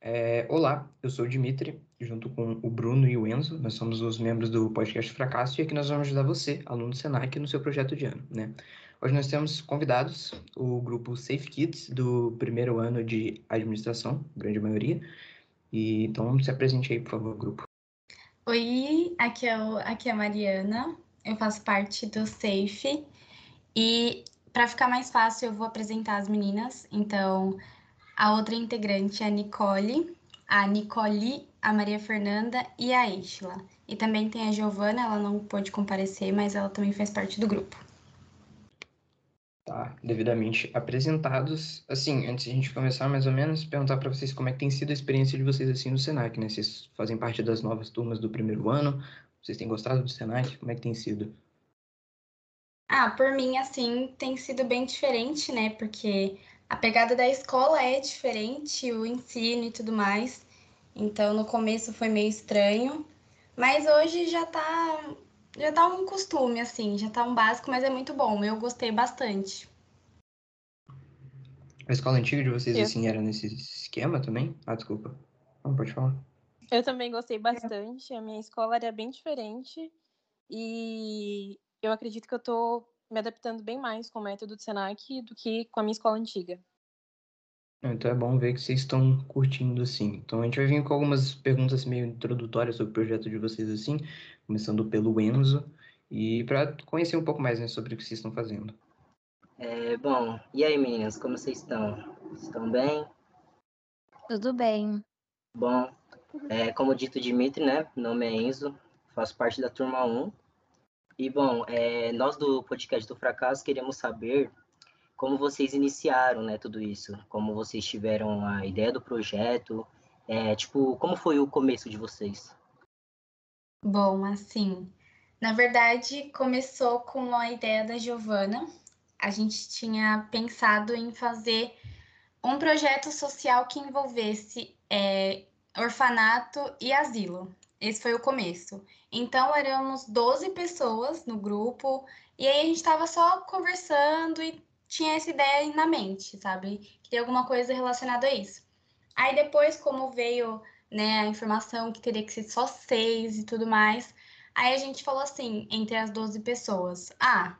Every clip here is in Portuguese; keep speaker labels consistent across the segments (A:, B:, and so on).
A: É, olá, eu sou o Dimitri, junto com o Bruno e o Enzo, nós somos os membros do podcast Fracasso e aqui nós vamos ajudar você, aluno do Senac, no seu projeto de ano, né? Hoje nós temos convidados, o grupo Safe Kids, do primeiro ano de administração, grande maioria, e então se apresente aí, por favor, grupo.
B: Oi, aqui é, o, aqui é a Mariana, eu faço parte do Safe, e para ficar mais fácil eu vou apresentar as meninas, então a outra integrante é a Nicole, a Nicole, a Maria Fernanda e a Ishla. E também tem a Giovana, ela não pôde comparecer, mas ela também faz parte do grupo.
A: Tá, devidamente apresentados. Assim, antes de a gente começar, mais ou menos, perguntar para vocês como é que tem sido a experiência de vocês assim no Senac, né? Vocês fazem parte das novas turmas do primeiro ano, vocês têm gostado do Senac? Como é que tem sido?
B: Ah, por mim, assim, tem sido bem diferente, né? Porque a pegada da escola é diferente, o ensino e tudo mais. Então, no começo foi meio estranho, mas hoje já tá já tá um costume assim, já tá um básico, mas é muito bom. Eu gostei bastante.
A: A escola antiga de vocês, eu... assim, era nesse esquema também? Ah, desculpa. Não, pode falar.
C: Eu também gostei bastante. A minha escola era bem diferente. E eu acredito que eu tô me adaptando bem mais com o método do Senac do que com a minha escola antiga.
A: Então é bom ver que vocês estão curtindo assim. Então a gente vai vir com algumas perguntas meio introdutórias sobre o projeto de vocês assim, começando pelo Enzo, e para conhecer um pouco mais né, sobre o que vocês estão fazendo.
D: É, bom, e aí meninas, como vocês estão? Estão bem?
E: Tudo bem.
D: Bom, é, como dito Dimitri, né? Meu nome é Enzo, faço parte da turma 1 e, bom, é, nós do podcast do Fracasso queremos saber como vocês iniciaram, né, tudo isso, como vocês tiveram a ideia do projeto, é, tipo, como foi o começo de vocês?
B: Bom, assim, na verdade, começou com a ideia da Giovana. A gente tinha pensado em fazer um projeto social que envolvesse é, orfanato e asilo. Esse foi o começo. Então, éramos 12 pessoas no grupo, e aí a gente estava só conversando e tinha essa ideia na mente, sabe? Queria alguma coisa relacionada a isso. Aí depois, como veio né, a informação que teria que ser só seis e tudo mais, aí a gente falou assim, entre as 12 pessoas, ah,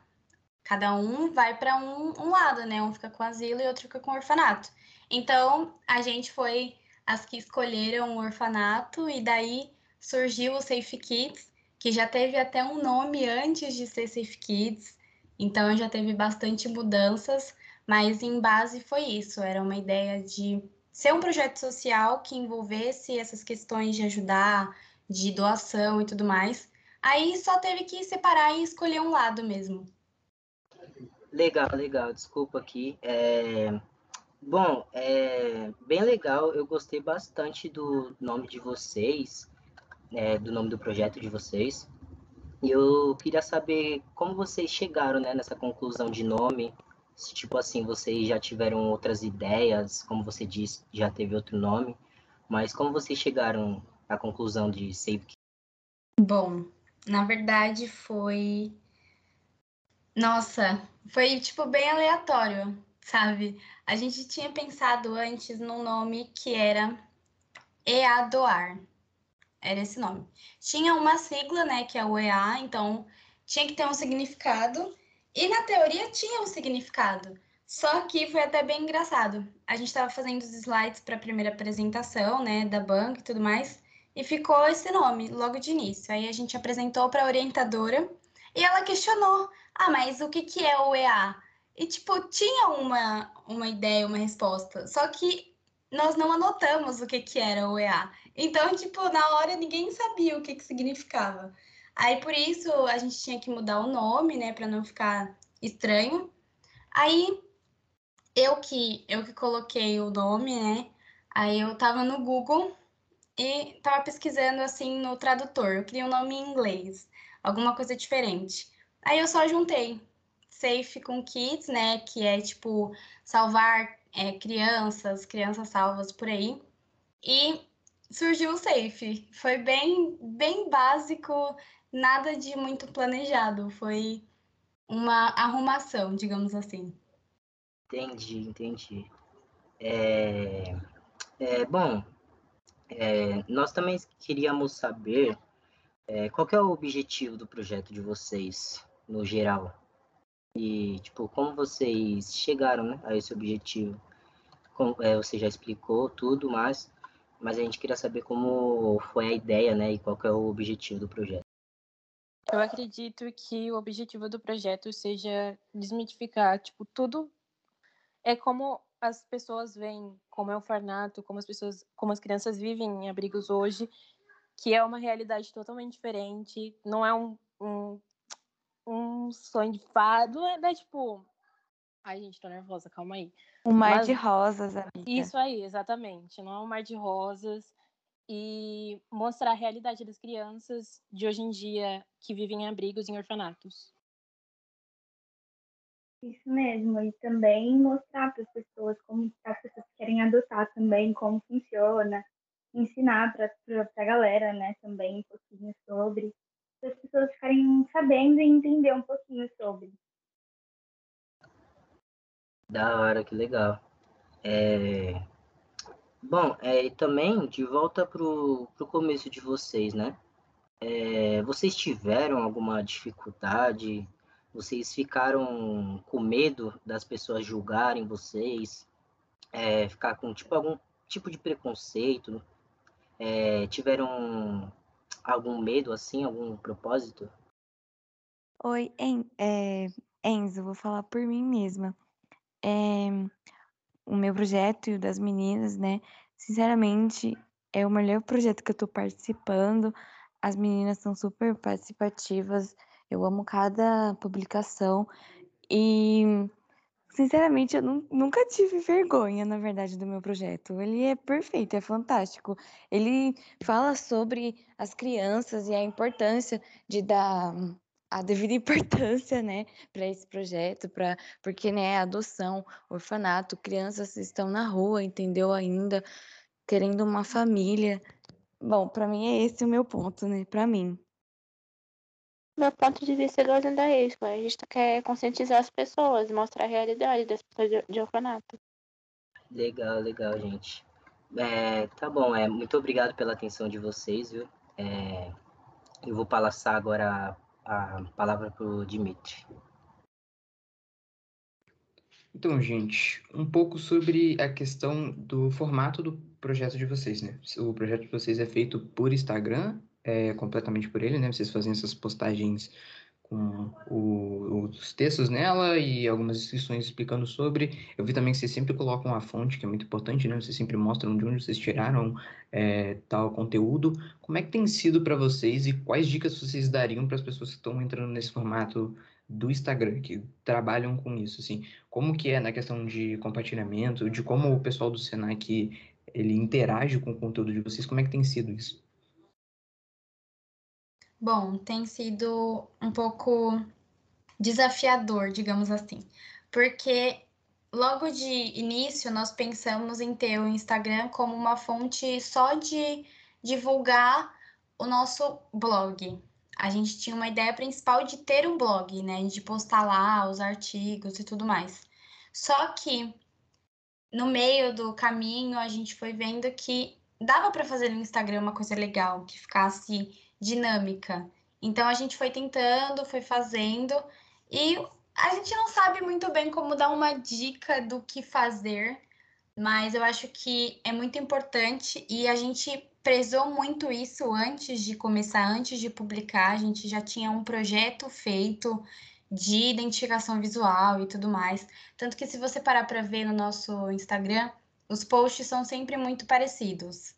B: cada um vai para um, um lado, né? Um fica com asilo e outro fica com orfanato. Então, a gente foi as que escolheram o orfanato e daí surgiu o Safe Kids, que já teve até um nome antes de ser Safe Kids, então já teve bastante mudanças, mas em base foi isso, era uma ideia de ser um projeto social que envolvesse essas questões de ajudar, de doação e tudo mais. Aí só teve que separar e escolher um lado mesmo.
D: Legal, legal. Desculpa aqui. É... Bom, é bem legal. Eu gostei bastante do nome de vocês é, do nome do projeto de vocês. E eu queria saber como vocês chegaram né, nessa conclusão de nome. Se, tipo assim, vocês já tiveram outras ideias, como você disse, já teve outro nome. Mas como vocês chegaram à conclusão de Save
B: Bom, na verdade foi. Nossa, foi tipo bem aleatório, sabe? A gente tinha pensado antes num nome que era EADOAR, era esse nome. Tinha uma sigla, né, que é o EA, então tinha que ter um significado. E na teoria tinha um significado. Só que foi até bem engraçado. A gente estava fazendo os slides para a primeira apresentação, né, da banca e tudo mais, e ficou esse nome logo de início. Aí a gente apresentou para a orientadora e ela questionou: "Ah, mas o que que é o EA?" E tipo, tinha uma uma ideia, uma resposta. Só que nós não anotamos o que que era o EA. Então, tipo, na hora ninguém sabia o que, que significava. Aí por isso a gente tinha que mudar o nome, né, para não ficar estranho. Aí eu que eu que coloquei o nome, né? Aí eu tava no Google e tava pesquisando assim no tradutor. Eu queria um nome em inglês, alguma coisa diferente. Aí eu só juntei Safe com Kids, né, que é tipo salvar é, crianças, crianças salvas por aí. E surgiu o Safe. Foi bem, bem básico, nada de muito planejado, foi uma arrumação, digamos assim.
D: Entendi, entendi. É, é, bom, é, nós também queríamos saber é, qual é o objetivo do projeto de vocês, no geral. E, tipo, como vocês chegaram né, a esse objetivo. Como, é, você já explicou tudo, mas, mas a gente queria saber como foi a ideia, né, e qual é o objetivo do projeto.
C: Eu acredito que o objetivo do projeto seja desmitificar, tipo, tudo é como as pessoas veem, como é o orfanato, como as pessoas, como as crianças vivem em abrigos hoje, que é uma realidade totalmente diferente, não é um, um, um sonho de fado, é, é tipo, ai gente, tô nervosa, calma aí.
E: Um mar Mas, de rosas, amiga.
C: Isso aí, exatamente, não é um mar de rosas, e mostrar a realidade das crianças de hoje em dia que vivem em abrigos em orfanatos.
F: Isso mesmo, e também mostrar para as pessoas como as pessoas querem adotar também, como funciona, ensinar para a galera, né, também um pouquinho sobre, para as pessoas ficarem sabendo e entender um pouquinho sobre.
D: Da hora, que legal. É, Bom, é, e também de volta para o começo de vocês, né? É, vocês tiveram alguma dificuldade? Vocês ficaram com medo das pessoas julgarem vocês? É, ficar com tipo algum tipo de preconceito? É, tiveram algum medo assim, algum propósito?
E: Oi, en, é, Enzo, vou falar por mim mesma. É, o meu projeto e o das meninas, né? Sinceramente, é o melhor projeto que eu tô participando. As meninas são super participativas. Eu amo cada publicação e sinceramente eu nunca tive vergonha, na verdade, do meu projeto. Ele é perfeito, é fantástico. Ele fala sobre as crianças e a importância de dar a devida importância, né, para esse projeto, para porque né, adoção, orfanato, crianças estão na rua, entendeu? Ainda querendo uma família. Bom, para mim é esse o meu ponto, né? Para mim.
G: Meu ponto de vista é ainda é isso. A gente quer conscientizar as pessoas, mostrar a realidade das pessoas de, de orfanato.
D: Legal, legal, gente. É, tá bom, é, muito obrigado pela atenção de vocês, viu? É, eu vou passar agora a palavra para o Dimitri.
A: Então, gente, um pouco sobre a questão do formato do projeto de vocês, né? O projeto de vocês é feito por Instagram, é completamente por ele, né? Vocês fazem essas postagens com o, os textos nela e algumas inscrições explicando sobre. Eu vi também que vocês sempre colocam a fonte, que é muito importante, né? Vocês sempre mostram de onde vocês tiraram é, tal conteúdo. Como é que tem sido para vocês e quais dicas vocês dariam para as pessoas que estão entrando nesse formato do Instagram, que trabalham com isso, assim? Como que é na questão de compartilhamento, de como o pessoal do Senac ele interage com o conteúdo de vocês? Como é que tem sido isso?
B: Bom, tem sido um pouco desafiador, digamos assim, porque logo de início nós pensamos em ter o Instagram como uma fonte só de divulgar o nosso blog. A gente tinha uma ideia principal de ter um blog, né, de postar lá os artigos e tudo mais. Só que no meio do caminho a gente foi vendo que dava para fazer no Instagram uma coisa legal, que ficasse dinâmica. Então a gente foi tentando, foi fazendo e a gente não sabe muito bem como dar uma dica do que fazer, mas eu acho que é muito importante e a gente prezou muito isso antes de começar, antes de publicar. A gente já tinha um projeto feito de identificação visual e tudo mais. Tanto que se você parar para ver no nosso Instagram, os posts são sempre muito parecidos.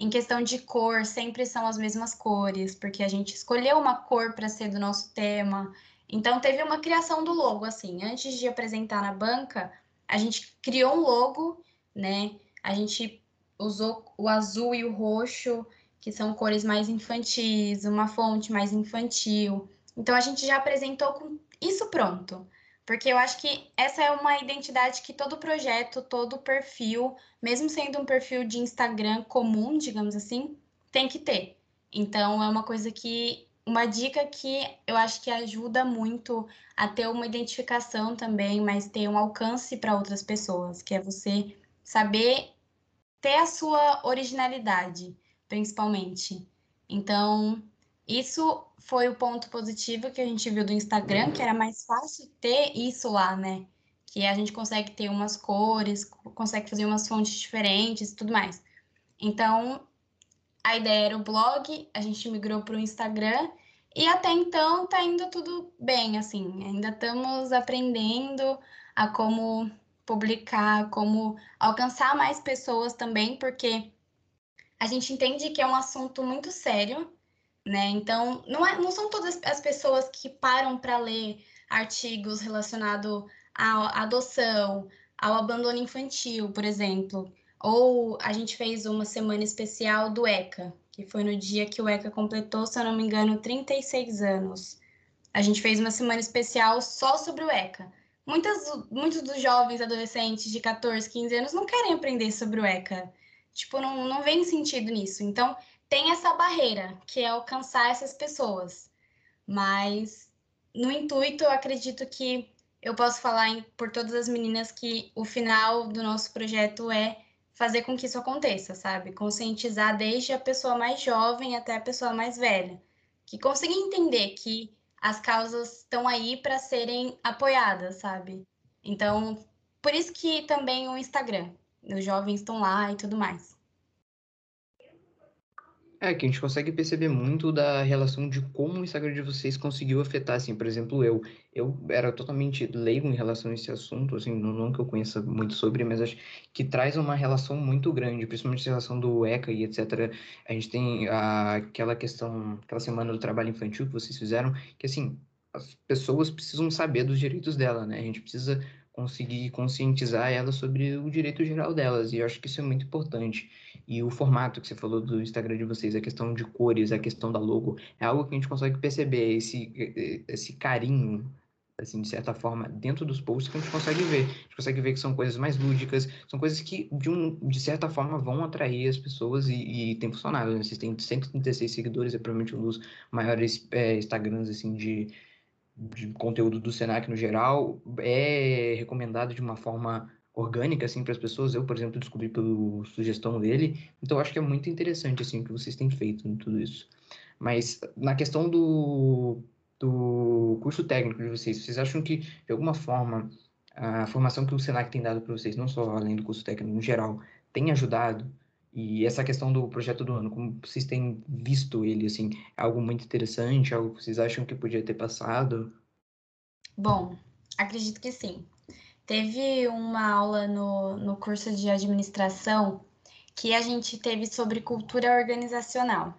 B: Em questão de cor, sempre são as mesmas cores, porque a gente escolheu uma cor para ser do nosso tema. Então, teve uma criação do logo, assim. Antes de apresentar na banca, a gente criou um logo, né? A gente usou o azul e o roxo, que são cores mais infantis, uma fonte mais infantil. Então, a gente já apresentou com isso pronto. Porque eu acho que essa é uma identidade que todo projeto, todo perfil, mesmo sendo um perfil de Instagram comum, digamos assim, tem que ter. Então é uma coisa que uma dica que eu acho que ajuda muito a ter uma identificação também, mas ter um alcance para outras pessoas, que é você saber ter a sua originalidade, principalmente. Então, isso foi o ponto positivo que a gente viu do Instagram, que era mais fácil ter isso lá, né? Que a gente consegue ter umas cores, consegue fazer umas fontes diferentes e tudo mais. Então, a ideia era o blog, a gente migrou para o Instagram e até então tá indo tudo bem, assim. Ainda estamos aprendendo a como publicar, como alcançar mais pessoas também, porque a gente entende que é um assunto muito sério, né? Então, não, é, não são todas as pessoas que param para ler artigos relacionados à adoção, ao abandono infantil, por exemplo. Ou a gente fez uma semana especial do ECA, que foi no dia que o ECA completou, se eu não me engano, 36 anos. A gente fez uma semana especial só sobre o ECA. Muitas, muitos dos jovens adolescentes de 14, 15 anos não querem aprender sobre o ECA. Tipo, não, não vem sentido nisso. Então, tem essa barreira, que é alcançar essas pessoas. Mas, no intuito, eu acredito que eu posso falar em, por todas as meninas que o final do nosso projeto é fazer com que isso aconteça, sabe? Conscientizar desde a pessoa mais jovem até a pessoa mais velha. Que consiga entender que as causas estão aí para serem apoiadas, sabe? Então, por isso que também o Instagram, os jovens estão lá e tudo mais.
A: É, que a gente consegue perceber muito da relação de como o Instagram de vocês conseguiu afetar, assim, por exemplo, eu. Eu era totalmente leigo em relação a esse assunto, assim, não, não que eu conheça muito sobre, mas acho que traz uma relação muito grande, principalmente a relação do ECA e etc. A gente tem a, aquela questão, aquela semana do trabalho infantil que vocês fizeram, que, assim, as pessoas precisam saber dos direitos dela, né? A gente precisa conseguir conscientizar elas sobre o direito geral delas, e eu acho que isso é muito importante. E o formato que você falou do Instagram de vocês, a questão de cores, a questão da logo, é algo que a gente consegue perceber, esse, esse carinho, assim, de certa forma, dentro dos posts que a gente consegue ver. A gente consegue ver que são coisas mais lúdicas, são coisas que, de, um, de certa forma, vão atrair as pessoas e, e tem funcionado. Né? Vocês têm 136 seguidores, é provavelmente um dos maiores é, Instagrams, assim, de de conteúdo do Senac no geral é recomendado de uma forma orgânica assim para as pessoas. Eu, por exemplo, descobri pela sugestão dele. Então acho que é muito interessante assim o que vocês têm feito em tudo isso. Mas na questão do, do curso técnico de vocês, vocês acham que de alguma forma a formação que o Senac tem dado para vocês, não só além do curso técnico no geral, tem ajudado e essa questão do projeto do ano, como vocês têm visto ele, assim, é algo muito interessante, algo que vocês acham que podia ter passado?
B: Bom, acredito que sim. Teve uma aula no, no curso de administração que a gente teve sobre cultura organizacional.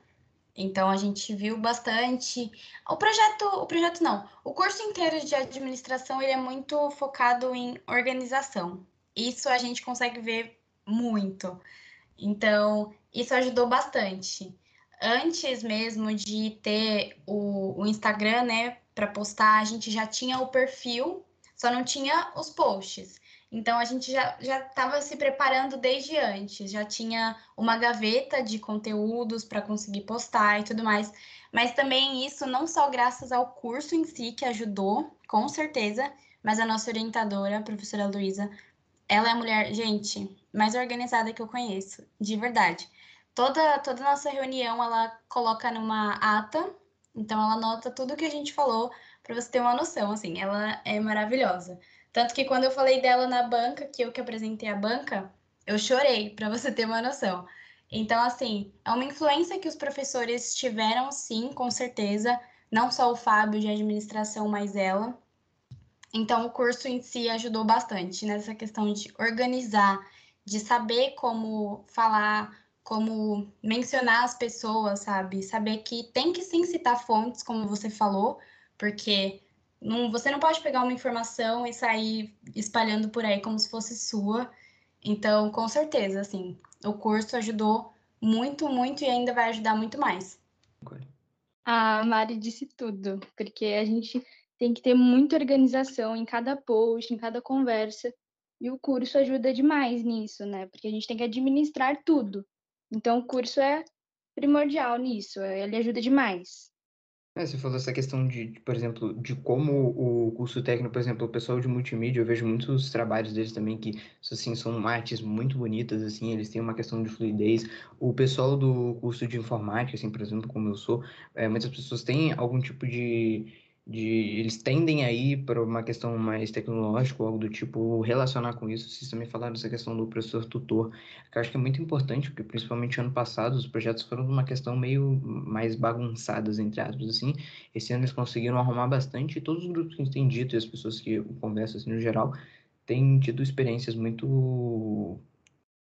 B: Então a gente viu bastante. O projeto, o projeto não. O curso inteiro de administração ele é muito focado em organização. Isso a gente consegue ver muito. Então, isso ajudou bastante. Antes mesmo de ter o, o Instagram, né, para postar, a gente já tinha o perfil, só não tinha os posts. Então, a gente já estava se preparando desde antes, já tinha uma gaveta de conteúdos para conseguir postar e tudo mais. Mas também isso não só graças ao curso em si, que ajudou, com certeza, mas a nossa orientadora, a professora Luísa, ela é a mulher, gente, mais organizada que eu conheço, de verdade. Toda toda nossa reunião ela coloca numa ata, então ela anota tudo que a gente falou para você ter uma noção, assim, ela é maravilhosa. Tanto que quando eu falei dela na banca, que eu que apresentei a banca, eu chorei, para você ter uma noção. Então, assim, é uma influência que os professores tiveram, sim, com certeza. Não só o Fábio de administração, mas ela. Então, o curso em si ajudou bastante nessa questão de organizar, de saber como falar, como mencionar as pessoas, sabe? Saber que tem que sim citar fontes, como você falou, porque não, você não pode pegar uma informação e sair espalhando por aí como se fosse sua. Então, com certeza, assim, o curso ajudou muito, muito e ainda vai ajudar muito mais.
H: A Mari disse tudo, porque a gente tem que ter muita organização em cada post, em cada conversa. E o curso ajuda demais nisso, né? Porque a gente tem que administrar tudo. Então, o curso é primordial nisso, ele ajuda demais.
A: É, você falou essa questão de, de, por exemplo, de como o curso técnico, por exemplo, o pessoal de multimídia, eu vejo muitos trabalhos deles também que, assim, são artes muito bonitas, assim, eles têm uma questão de fluidez. O pessoal do curso de informática, assim, por exemplo, como eu sou, é, muitas pessoas têm algum tipo de de eles tendem a ir para uma questão mais tecnológica ou algo do tipo relacionar com isso. Vocês também falaram dessa questão do professor tutor, que eu acho que é muito importante, porque principalmente ano passado os projetos foram uma questão meio mais bagunçadas, entre aspas, assim. Esse ano eles conseguiram arrumar bastante e todos os grupos que tem dito e as pessoas que eu converso, assim, no geral, têm tido experiências muito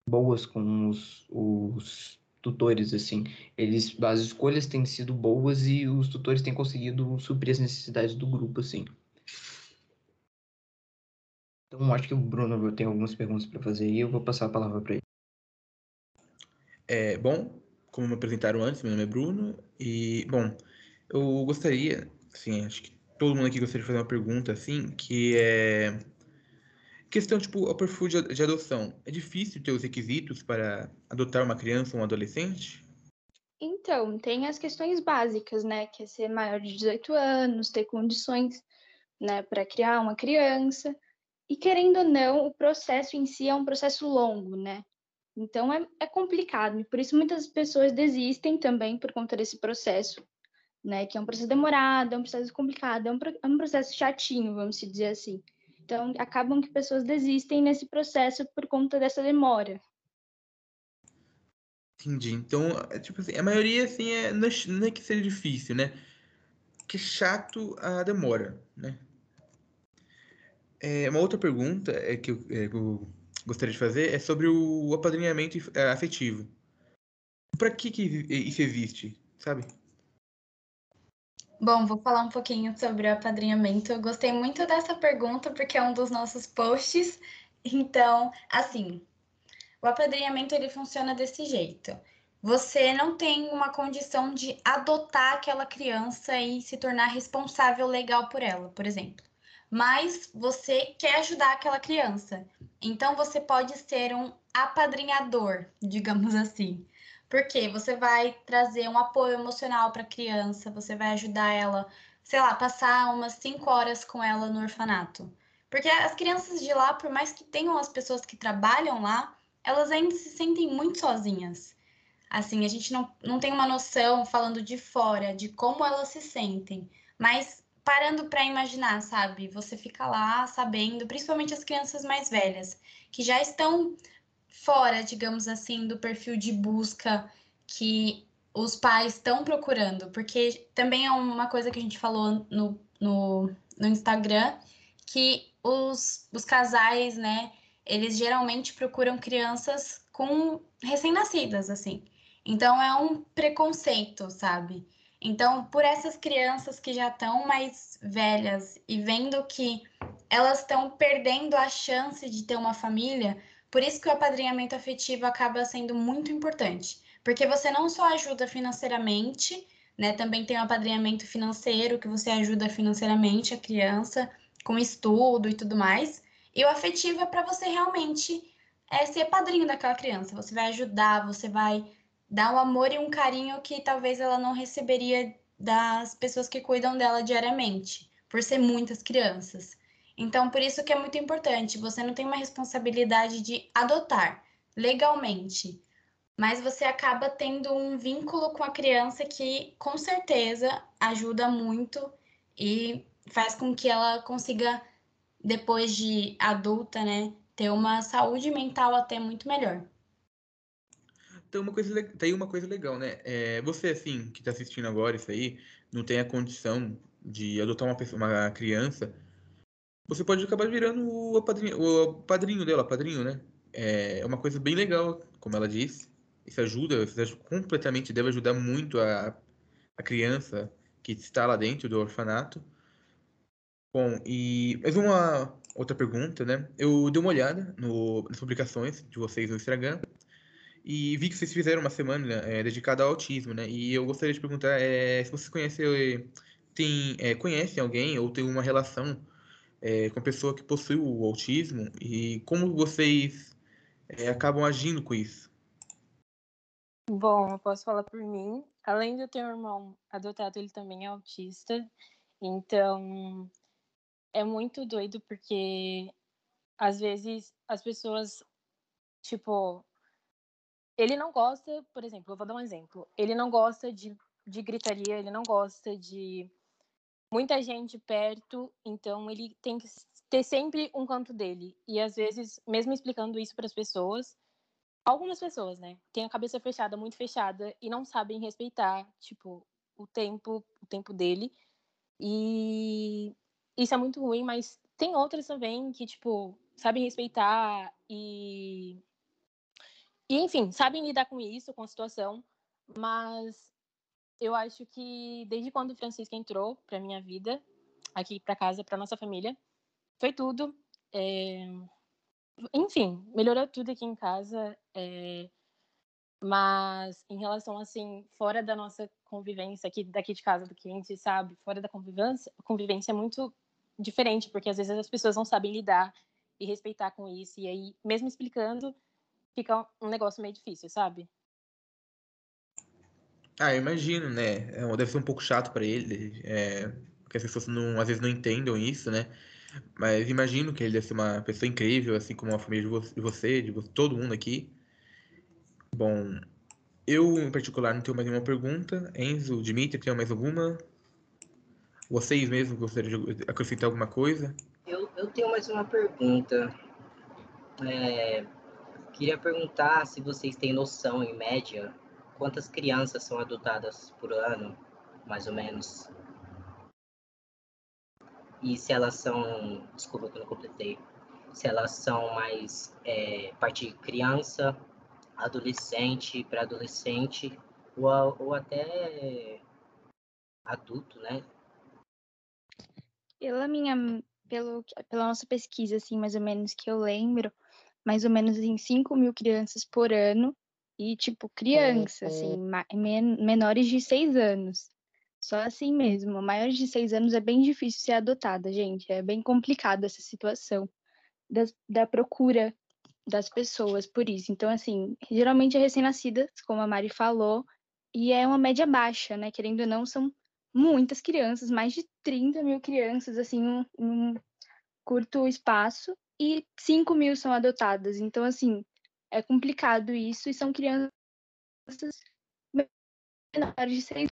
A: boas com os, os tutores, assim. Eles, as escolhas têm sido boas e os tutores têm conseguido suprir as necessidades do grupo, assim. Então, acho que o Bruno tem algumas perguntas para fazer e eu vou passar a palavra para ele.
I: É, bom, como me apresentaram antes, meu nome é Bruno e, bom, eu gostaria, assim, acho que todo mundo aqui gostaria de fazer uma pergunta, assim, que é Questão, tipo, o perfil de, adoção. É difícil ter os requisitos para adotar uma criança ou um adolescente?
H: Então, tem as questões básicas, né? Que é ser maior de 18 anos, ter condições, né, para criar uma criança. E querendo ou não, o processo em si é um processo longo, né? Então é, é complicado. E por isso muitas pessoas desistem também por conta desse processo, né? Que é um processo demorado, é um processo complicado, é um, é um processo chatinho, vamos dizer assim. Então, acabam que pessoas desistem nesse processo por conta dessa demora.
I: Entendi. Então, é, tipo assim, a maioria, assim, é, não, é, é que seja difícil, né? Que chato a demora, né? É, uma outra pergunta é que, eu, é, eu gostaria de fazer é sobre o apadrinhamento é, afetivo. Para que, que isso existe, sabe?
B: Bom, vou falar um pouquinho sobre o apadrinhamento. Eu gostei muito dessa pergunta porque é um dos nossos posts. Então, assim, o apadrinhamento ele funciona desse jeito. Você não tem uma condição de adotar aquela criança e se tornar responsável legal por ela, por exemplo. Mas você quer ajudar aquela criança. Então você pode ser um apadrinhador, digamos assim. Porque você vai trazer um apoio emocional para a criança, você vai ajudar ela, sei lá, passar umas cinco horas com ela no orfanato. Porque as crianças de lá, por mais que tenham as pessoas que trabalham lá, elas ainda se sentem muito sozinhas. Assim, a gente não, não tem uma noção, falando de fora, de como elas se sentem. Mas parando para imaginar, sabe? Você fica lá sabendo, principalmente as crianças mais velhas, que já estão fora, digamos assim, do perfil de busca que os pais estão procurando, porque também é uma coisa que a gente falou no, no, no Instagram, que os, os casais, né, eles geralmente procuram crianças com recém-nascidas, assim. Então é um preconceito, sabe? Então, por essas crianças que já estão mais velhas e vendo que elas estão perdendo a chance de ter uma família, por isso que o apadrinhamento afetivo acaba sendo muito importante, porque você não só ajuda financeiramente, né? Também tem o apadrinhamento financeiro, que você ajuda financeiramente a criança com estudo e tudo mais. E o afetivo é para você realmente é, ser padrinho daquela criança. Você vai ajudar, você vai dar um amor e um carinho que talvez ela não receberia das pessoas que cuidam dela diariamente, por ser muitas crianças. Então, por isso que é muito importante, você não tem uma responsabilidade de adotar legalmente, mas você acaba tendo um vínculo com a criança que com certeza ajuda muito e faz com que ela consiga depois de adulta, né, ter uma saúde mental até muito melhor.
I: Tem uma coisa, tem uma coisa legal, né? É, você, assim, que está assistindo agora isso aí, não tem a condição de adotar uma, pessoa, uma criança, você pode acabar virando o padrinho, o padrinho dela, padrinho, né? É uma coisa bem legal, como ela disse. Isso ajuda, isso completamente deve ajudar muito a, a criança que está lá dentro do orfanato. Bom, e mais uma outra pergunta, né? Eu dei uma olhada no, nas publicações de vocês no Instagram e vi que vocês fizeram uma semana é, dedicada ao autismo, né? E eu gostaria de perguntar é, se vocês conhecem, tem, é, alguém ou tem uma relação é, com a pessoa que possui o autismo e como vocês é, acabam agindo com isso?
C: Bom, eu posso falar por mim. Além de eu ter um irmão adotado, ele também é autista. Então, é muito doido porque às vezes as pessoas, tipo, ele não gosta, por exemplo, eu vou dar um exemplo. Ele não gosta de, de gritaria, ele não gosta de muita gente perto, então ele tem que ter sempre um canto dele. E às vezes, mesmo explicando isso para as pessoas, algumas pessoas, né, têm a cabeça fechada, muito fechada e não sabem respeitar, tipo, o tempo, o tempo dele. E isso é muito ruim, mas tem outras também que, tipo, sabem respeitar e e enfim, sabem lidar com isso, com a situação, mas eu acho que desde quando o Francisco entrou para minha vida, aqui para casa, para nossa família, foi tudo. É... Enfim, melhorou tudo aqui em casa. É... Mas em relação assim, fora da nossa convivência aqui daqui de casa, do que a gente sabe, fora da convivência, convivência é muito diferente, porque às vezes as pessoas não sabem lidar e respeitar com isso. E aí, mesmo explicando, fica um negócio meio difícil, sabe?
I: Ah, eu imagino, né? É, deve ser um pouco chato para ele, é, porque as pessoas não, às vezes não entendam isso, né? Mas imagino que ele deve ser uma pessoa incrível, assim como a família de você, de todo mundo aqui. Bom, eu em particular não tenho mais nenhuma pergunta. Enzo, Dimitri, tem mais alguma? Vocês mesmos gostariam de acrescentar alguma coisa?
D: Eu, eu tenho mais uma pergunta. É, Queria perguntar se vocês têm noção, em média, quantas crianças são adotadas por ano, mais ou menos. E se elas são. Desculpa que eu não completei. Se elas são mais é, parte criança, adolescente, pré-adolescente, ou, ou até adulto, né?
H: Pela minha. Pelo, pela nossa pesquisa, assim, mais ou menos que eu lembro, mais ou menos assim, 5 mil crianças por ano. E, tipo, criança, assim, men menores de 6 anos. Só assim mesmo. Maiores de 6 anos é bem difícil ser adotada, gente. É bem complicado essa situação da, da procura das pessoas por isso. Então, assim, geralmente é recém-nascidas, como a Mari falou, e é uma média baixa, né? Querendo ou não, são muitas crianças, mais de 30 mil crianças, assim, em um curto espaço e 5 mil são adotadas. Então, assim, é complicado isso e são crianças menores de 6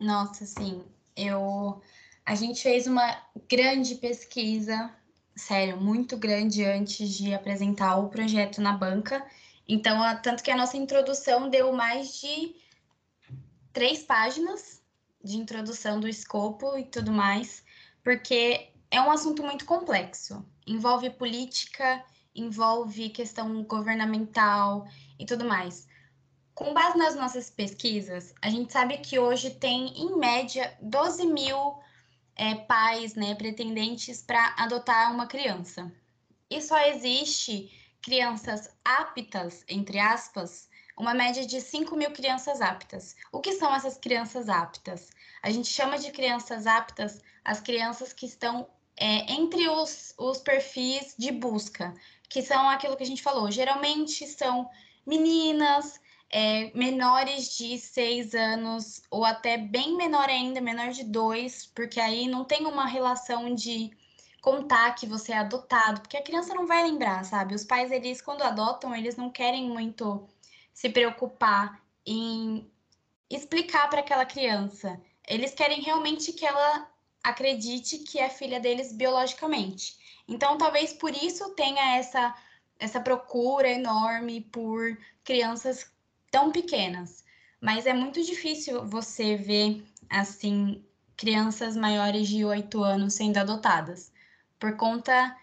B: Nossa, sim. Eu... A gente fez uma grande pesquisa, sério, muito grande antes de apresentar o projeto na banca. Então, tanto que a nossa introdução deu mais de três páginas de introdução do escopo e tudo mais, porque é um assunto muito complexo envolve política, envolve questão governamental e tudo mais. Com base nas nossas pesquisas, a gente sabe que hoje tem, em média, 12 mil é, pais, né, pretendentes para adotar uma criança. E só existe crianças aptas, entre aspas, uma média de 5 mil crianças aptas. O que são essas crianças aptas? A gente chama de crianças aptas as crianças que estão é, entre os, os perfis de busca, que são aquilo que a gente falou, geralmente são meninas, é, menores de seis anos, ou até bem menor ainda, menor de dois, porque aí não tem uma relação de contar que você é adotado, porque a criança não vai lembrar, sabe? Os pais, eles, quando adotam, eles não querem muito se preocupar em explicar para aquela criança. Eles querem realmente que ela acredite que é filha deles biologicamente. Então, talvez por isso tenha essa, essa procura enorme por crianças tão pequenas. Mas é muito difícil você ver, assim, crianças maiores de 8 anos sendo adotadas, por conta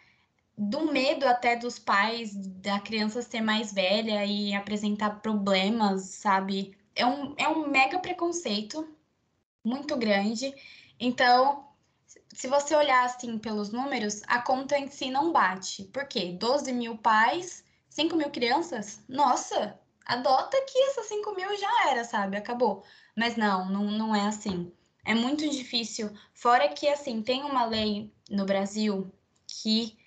B: do medo até dos pais da criança ser mais velha e apresentar problemas, sabe? É um, é um mega preconceito muito grande. Então, se você olhar assim pelos números, a conta em si não bate. Por quê? 12 mil pais, 5 mil crianças? Nossa, adota que essas 5 mil já era, sabe? Acabou. Mas não, não, não é assim. É muito difícil. Fora que, assim, tem uma lei no Brasil que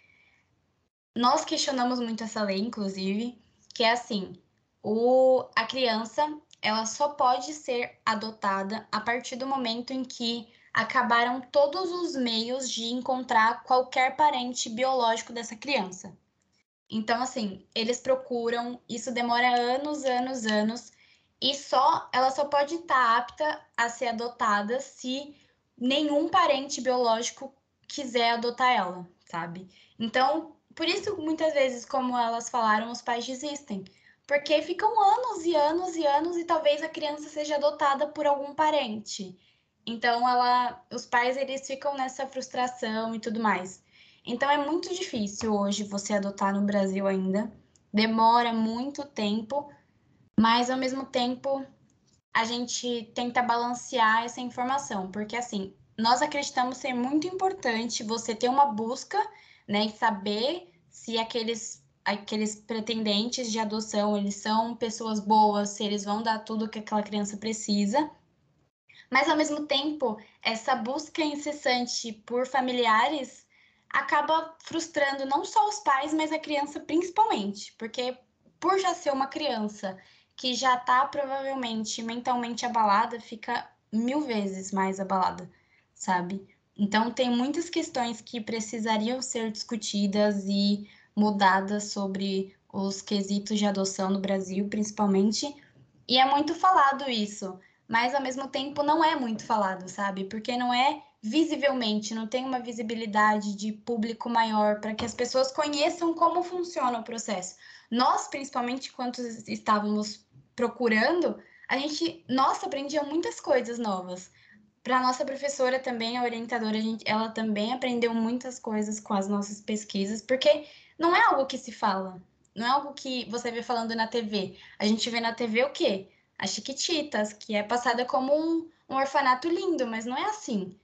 B: nós questionamos muito essa lei, inclusive, que é assim: o, a criança ela só pode ser adotada a partir do momento em que acabaram todos os meios de encontrar qualquer parente biológico dessa criança. Então, assim, eles procuram, isso demora anos, anos, anos, e só ela só pode estar apta a ser adotada se nenhum parente biológico quiser adotar ela, sabe? Então, por isso muitas vezes, como elas falaram, os pais desistem, porque ficam anos e anos e anos e talvez a criança seja adotada por algum parente. Então, ela, os pais eles ficam nessa frustração e tudo mais. Então é muito difícil hoje você adotar no Brasil ainda. Demora muito tempo, mas ao mesmo tempo a gente tenta balancear essa informação, porque assim, nós acreditamos ser muito importante você ter uma busca, né, e saber se aqueles aqueles pretendentes de adoção, eles são pessoas boas, se eles vão dar tudo que aquela criança precisa. Mas ao mesmo tempo, essa busca incessante por familiares acaba frustrando não só os pais, mas a criança principalmente, porque por já ser uma criança que já está provavelmente mentalmente abalada, fica mil vezes mais abalada, sabe? Então tem muitas questões que precisariam ser discutidas e mudadas sobre os quesitos de adoção no Brasil, principalmente. E é muito falado isso, mas ao mesmo tempo não é muito falado, sabe? Porque não é visivelmente, não tem uma visibilidade de público maior para que as pessoas conheçam como funciona o processo. Nós, principalmente, quando estávamos procurando, a gente, nossa, aprendia muitas coisas novas. Para nossa professora também, a orientadora, a gente, ela também aprendeu muitas coisas com as nossas pesquisas, porque não é algo que se fala, não é algo que você vê falando na TV. A gente vê na TV o quê? As Chiquititas, que é passada como um, um orfanato lindo, mas não é assim.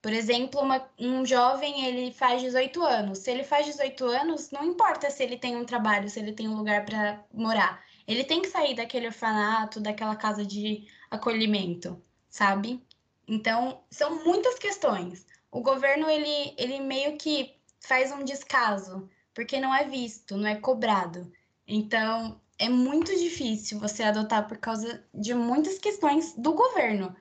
B: Por exemplo, uma, um jovem, ele faz 18 anos. Se ele faz 18 anos, não importa se ele tem um trabalho, se ele tem um lugar para morar. Ele tem que sair daquele orfanato, daquela casa de acolhimento, sabe? Então, são muitas questões. O governo, ele, ele meio que faz um descaso, porque não é visto, não é cobrado. Então, é muito difícil você adotar por causa de muitas questões do governo.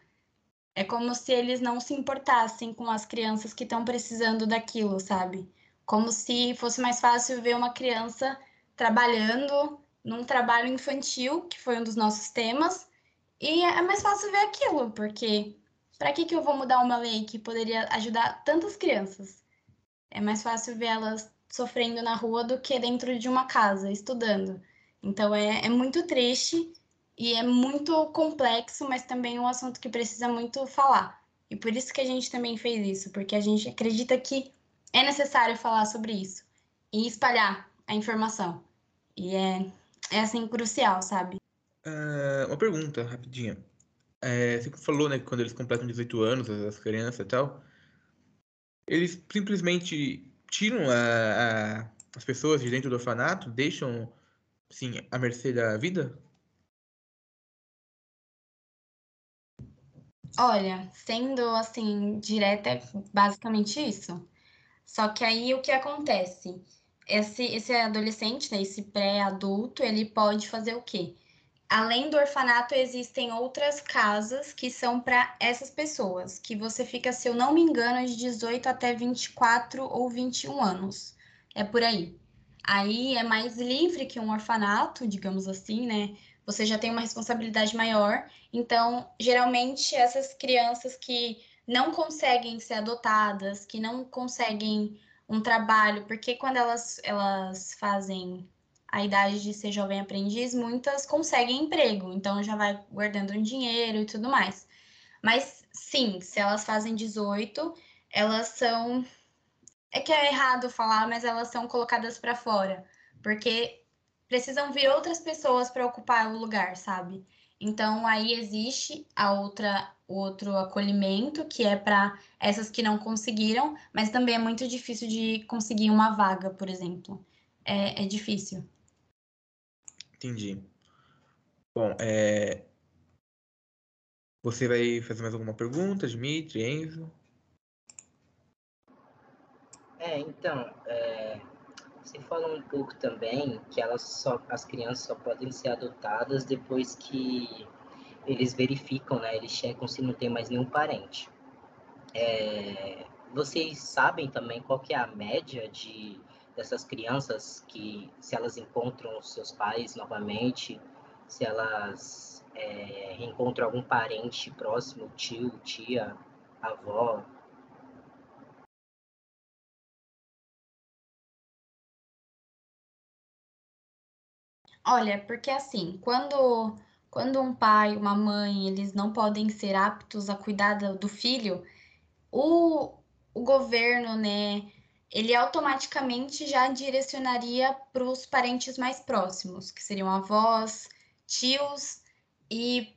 B: É como se eles não se importassem com as crianças que estão precisando daquilo, sabe? Como se fosse mais fácil ver uma criança trabalhando num trabalho infantil, que foi um dos nossos temas, e é mais fácil ver aquilo, porque para que, que eu vou mudar uma lei que poderia ajudar tantas crianças? É mais fácil ver elas sofrendo na rua do que dentro de uma casa, estudando. Então é, é muito triste e é muito complexo, mas também um assunto que precisa muito falar. E por isso que a gente também fez isso, porque a gente acredita que é necessário falar sobre isso e espalhar a informação. E é, é assim, crucial, sabe?
I: Uh, uma pergunta, rapidinha. É, você falou, né, que quando eles completam 18 anos, as crianças e tal, eles simplesmente tiram a, a, as pessoas de dentro do orfanato, deixam, sim, à mercê da vida?
B: Olha, sendo assim, direta, é basicamente isso. Só que aí o que acontece? Esse, esse adolescente, né, esse pré-adulto, ele pode fazer o quê? Além do orfanato, existem outras casas que são para essas pessoas, que você fica, se eu não me engano, de 18 até 24 ou 21 anos. É por aí. Aí é mais livre que um orfanato, digamos assim, né? você já tem uma responsabilidade maior. Então, geralmente, essas crianças que não conseguem ser adotadas, que não conseguem um trabalho, porque quando elas, elas fazem a idade de ser jovem aprendiz, muitas conseguem emprego, então já vai guardando um dinheiro e tudo mais. Mas sim, se elas fazem 18, elas são. É que é errado falar, mas elas são colocadas para fora, porque precisam vir outras pessoas para ocupar o lugar, sabe? Então aí existe a outra outro acolhimento que é para essas que não conseguiram, mas também é muito difícil de conseguir uma vaga, por exemplo. É, é difícil.
I: Entendi. Bom, é... você vai fazer mais alguma pergunta, Dimitri, Enzo?
D: É, então, é, você falou um pouco também que elas só, as crianças só podem ser adotadas depois que eles verificam, né? Eles checam se não tem mais nenhum parente. É, vocês sabem também qual que é a média de dessas crianças que, se elas encontram os seus pais novamente, se elas é, reencontram algum parente próximo, tio, tia, avó?
B: Olha, porque assim, quando, quando um pai, uma mãe, eles não podem ser aptos a cuidar do filho, o, o governo, né, ele automaticamente já direcionaria para os parentes mais próximos, que seriam avós, tios e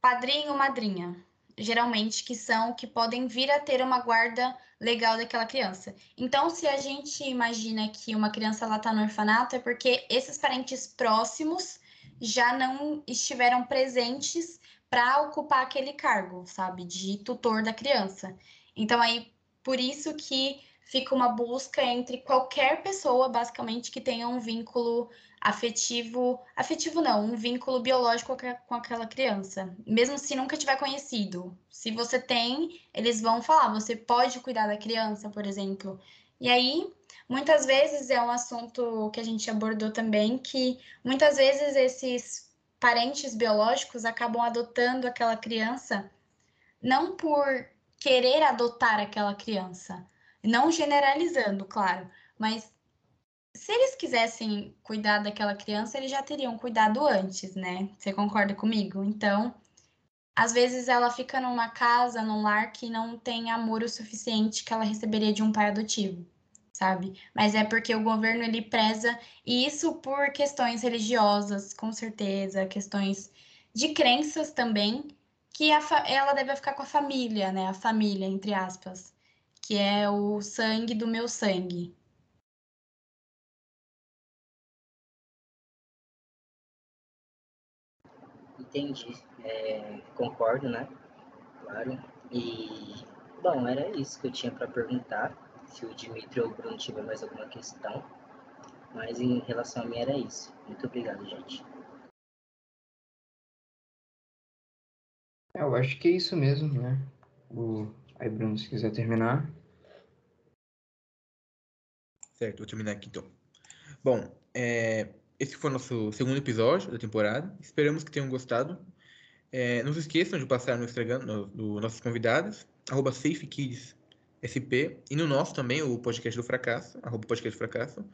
B: padrinho, madrinha, geralmente que são que podem vir a ter uma guarda legal daquela criança. Então, se a gente imagina que uma criança ela está no orfanato, é porque esses parentes próximos já não estiveram presentes para ocupar aquele cargo, sabe, de tutor da criança. Então, aí, por isso que fica uma busca entre qualquer pessoa, basicamente, que tenha um vínculo afetivo, afetivo não, um vínculo biológico com aquela criança, mesmo se nunca tiver conhecido. Se você tem, eles vão falar, você pode cuidar da criança, por exemplo. E aí, muitas vezes é um assunto que a gente abordou também, que muitas vezes esses parentes biológicos acabam adotando aquela criança não por querer adotar aquela criança, não generalizando, claro, mas se eles quisessem cuidar daquela criança, eles já teriam cuidado antes, né? Você concorda comigo? Então, às vezes ela fica numa casa, num lar que não tem amor o suficiente que ela receberia de um pai adotivo, sabe? Mas é porque o governo ele preza e isso por questões religiosas, com certeza, questões de crenças também, que ela deve ficar com a família, né? A família, entre aspas, que é o sangue do meu sangue.
D: Entendi. É, concordo, né? Claro. E, bom, era isso que eu tinha para perguntar. Se o Dimitri ou o Bruno tiver mais alguma questão. Mas em relação a mim era isso. Muito obrigado, gente.
A: É, eu acho que é isso mesmo, né? O... Aí, Bruno, se quiser terminar.
I: Certo, vou terminar aqui então. Bom, é, esse foi o nosso segundo episódio da temporada. Esperamos que tenham gostado. É, não se esqueçam de passar no Instagram dos no, nossos convidados, arroba SafeKidsSP, e no nosso também, o Podcast do Fracasso, arroba Podcast do Fracasso.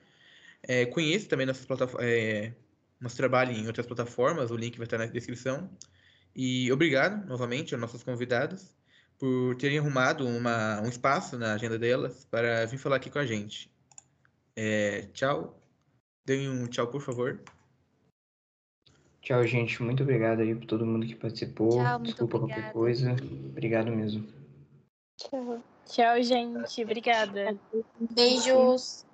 I: É, conheça também nossas é, nosso trabalho em outras plataformas, o link vai estar na descrição. E obrigado, novamente, aos nossos convidados por terem arrumado uma, um espaço na agenda delas para vir falar aqui com a gente. É, tchau Deem um tchau, por favor.
A: Tchau, gente. Muito obrigado aí por todo mundo que participou.
E: Tchau,
A: Desculpa
E: obrigada.
A: qualquer coisa. Obrigado mesmo.
G: Tchau.
C: Tchau, gente. Obrigada.
B: Beijos.